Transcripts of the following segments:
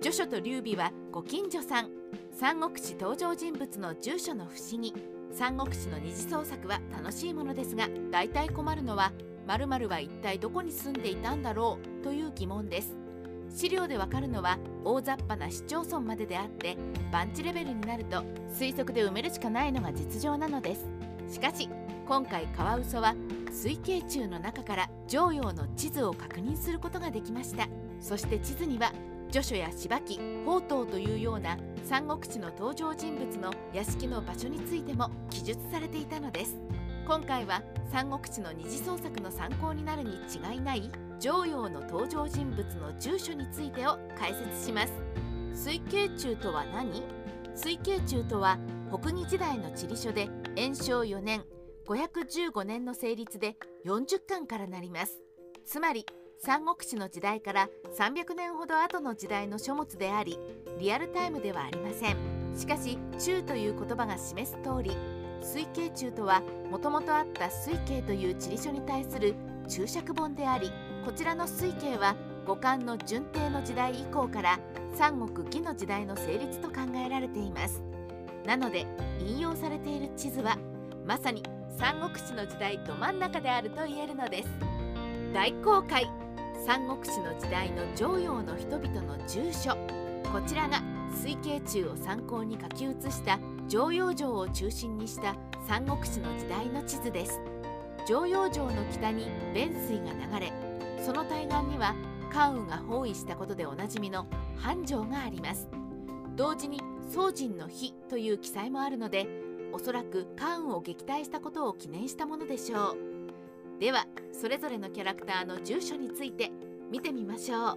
序書と劉備はご近所さん。三国志登場人物の住所の不思議。三国志の二次創作は楽しいものですが大体困るのは〇〇は一体どこに住んでいたんだろうという疑問です。資料でわかるのは大雑把な市町村までであって番地レベルになると推測で埋めるしかないのが実情なのです。しかし今回カワウソは水系中の中から常用の地図を確認することができました。そして地図には序書や柴木宝刀というような三国志の登場人物の屋敷の場所についても記述されていたのです。今回は三国志の二次創作の参考になるに違いない常用の登場人物の住所についてを解説します。水系中とは何？水系中とは北魏時代の地理書で延正4年515年の成立で40巻からなります。つまり三国志の時代から300年ほど後の時代の書物でありリアルタイムではありません。しかし中という言葉が示す通り水系中とはもともとあった水系という地理書に対する注釈本でありこちらの水系は五冠の順帝の時代以降から三国魏の時代の成立と考えられています。なので引用されている地図はまさに三国志の時代ど真ん中であると言えるのです。大公開三国志の時代の常用の人々の住所。こちらが水系中を参考に書き写した常用城を中心にした三国志の時代の地図です。常用城の北に弁水が流れその対岸には関羽が包囲したことでおなじみの繁盛があります。同時に宗人の日という記載もあるのでおそらく関羽を撃退したことを記念したものでしょう。ではそれぞれのキャラクターの住所について見てみましょう。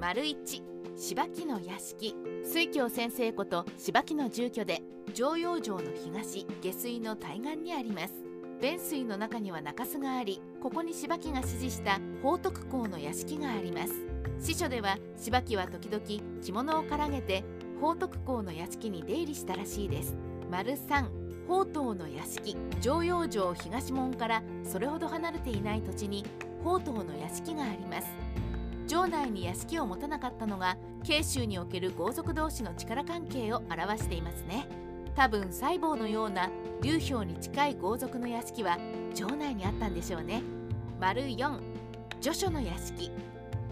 丸1柴木の屋敷。水京先生こと柴木の住居で常陽城の東下水の対岸にあります。弁水の中には中州がありここに柴木が指示した宝徳公の屋敷があります。司書では柴木は時々着物をからげて宝徳公の屋敷に出入りしたらしいです。丸3宝刀の屋敷常陽城東門からそれほど離れていない土地に宝刀の屋敷があります。城内に屋敷を持たなかったのが慶州における豪族同士の力関係を表していますね。多分細胞のような流氷に近い豪族の屋敷は城内にあったんでしょうね。丸4序書の屋敷。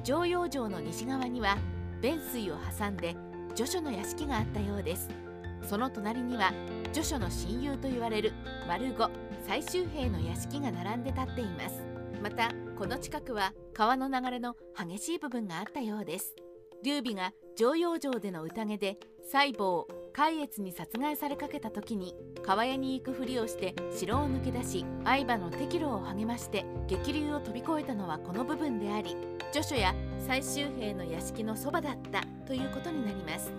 常陽城の西側には弁水を挟んで序書の屋敷があったようです。その隣には序書の親友と言われる丸5最終兵の屋敷が並んで立っています。またこの近くは川の流れの激しい部分があったようです。劉備が常陽城での宴で細胞海越に殺害されかけた時に川屋に行くふりをして城を抜け出し相場の適路を励まして激流を飛び越えたのはこの部分であり序書や最終兵の屋敷のそばだったということになります。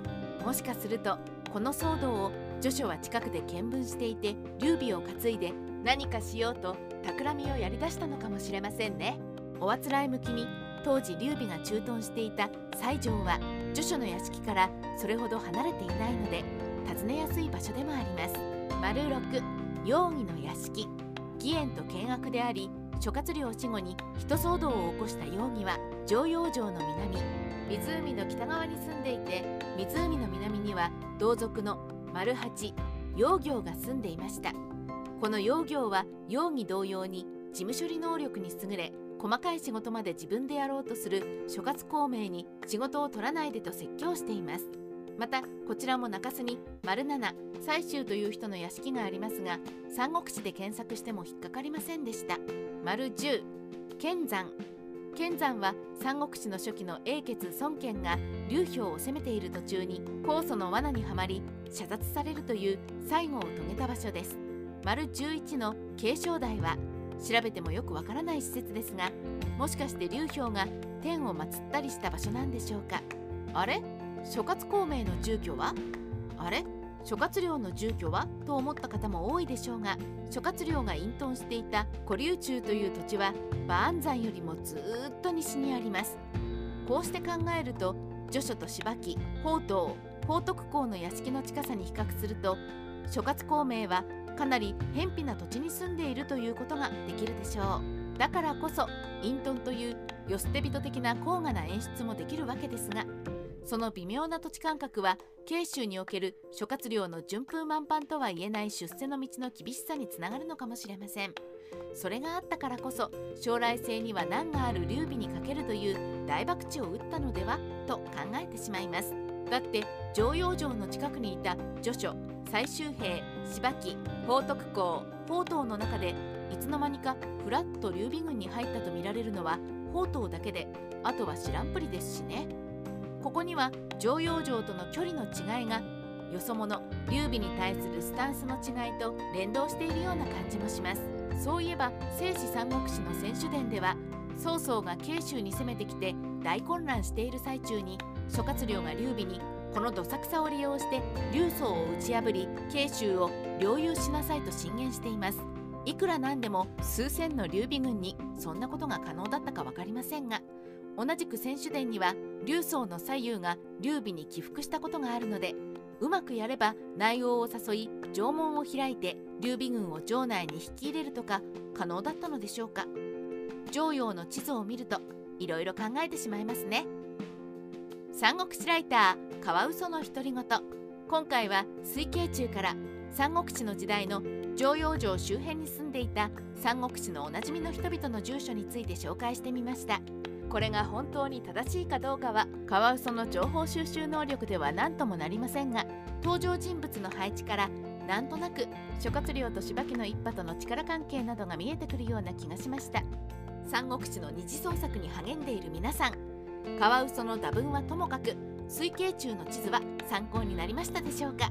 もしかするとこの騒動を序書は近くで見聞していて劉備を担いで何かしようと企みをやりだしたのかもしれませんね。おあつらい向きに当時劉備が駐屯していた西条は序書の屋敷からそれほど離れていないので訪ねやすい場所でもあります。丸6容疑の屋敷。義援と険悪であり諸葛亮死後に人騒動を起こした容疑は常陽城の南湖の北側に住んでいて湖の南には同族の丸八養業が住んでいました。この養業は容疑同様に事務処理能力に優れ細かい仕事まで自分でやろうとする諸葛孔明に仕事を取らないでと説教しています。またこちらも中洲に丸七最終という人の屋敷がありますが三国志で検索しても引っかかりませんでした。丸10剣山剣山は三国志の初期の英傑孫権が劉氷を攻めている途中に酵素の罠にはまり射殺されるという最後を遂げた場所です。丸11の継承台は調べてもよくわからない施設ですがもしかして劉氷が天を祀ったりした場所なんでしょうか？あれ？諸葛孔明の住居は？あれ？諸葛亮の住居はと思った方も多いでしょうが諸葛亮が隠遁していた古流中という土地は馬安山よりもずっと西にあります。こうして考えると序書と柴木宝刀宝徳公の屋敷の近さに比較すると諸葛孔明はかなり偏僻な土地に住んでいるということができるでしょう。だからこそ隠遁という世捨て人的な高雅な演出もできるわけですがその微妙な土地感覚は慶州における諸葛亮の順風満帆とは言えない出世の道の厳しさにつながるのかもしれません。それがあったからこそ将来性には難がある劉備にかけるという大博打を打ったのではと考えてしまいます。だって常陽城の近くにいた序書最終兵芝木報徳公宝刀の中でいつの間にかフラッと劉備軍に入ったとみられるのは宝刀だけであとは知らんぷりですしね。ここには常陽城との距離の違いがよそ者劉備に対するスタンスの違いと連動しているような感じもします。そういえば聖史三国志の選手伝では曹操が慶州に攻めてきて大混乱している最中に諸葛亮が劉備にこのどさくさを利用して劉曹を打ち破り慶州を領有しなさいと進言しています。いくらなんでも数千の劉備軍にそんなことが可能だったか分かりませんが同じく選手伝には劉曹の左右が劉備に起伏したことがあるのでうまくやれば内王を誘い城門を開いて劉備軍を城内に引き入れるとか可能だったのでしょうか。城陽の地図を見るといろいろ考えてしまいますね。三国志ライターカワウソの独り言。今回は水慶中から三国志の時代の常陽城周辺に住んでいた三国志のおなじみの人々の住所について紹介してみました。これが本当に正しいかどうかはカワウソの情報収集能力では何ともなりませんが登場人物の配置からなんとなく諸葛亮と柴家の一派との力関係などが見えてくるような気がしました。三国志の二次創作に励んでいる皆さんカワウソの打分はともかく水慶中の地図は参考になりましたでしょうか？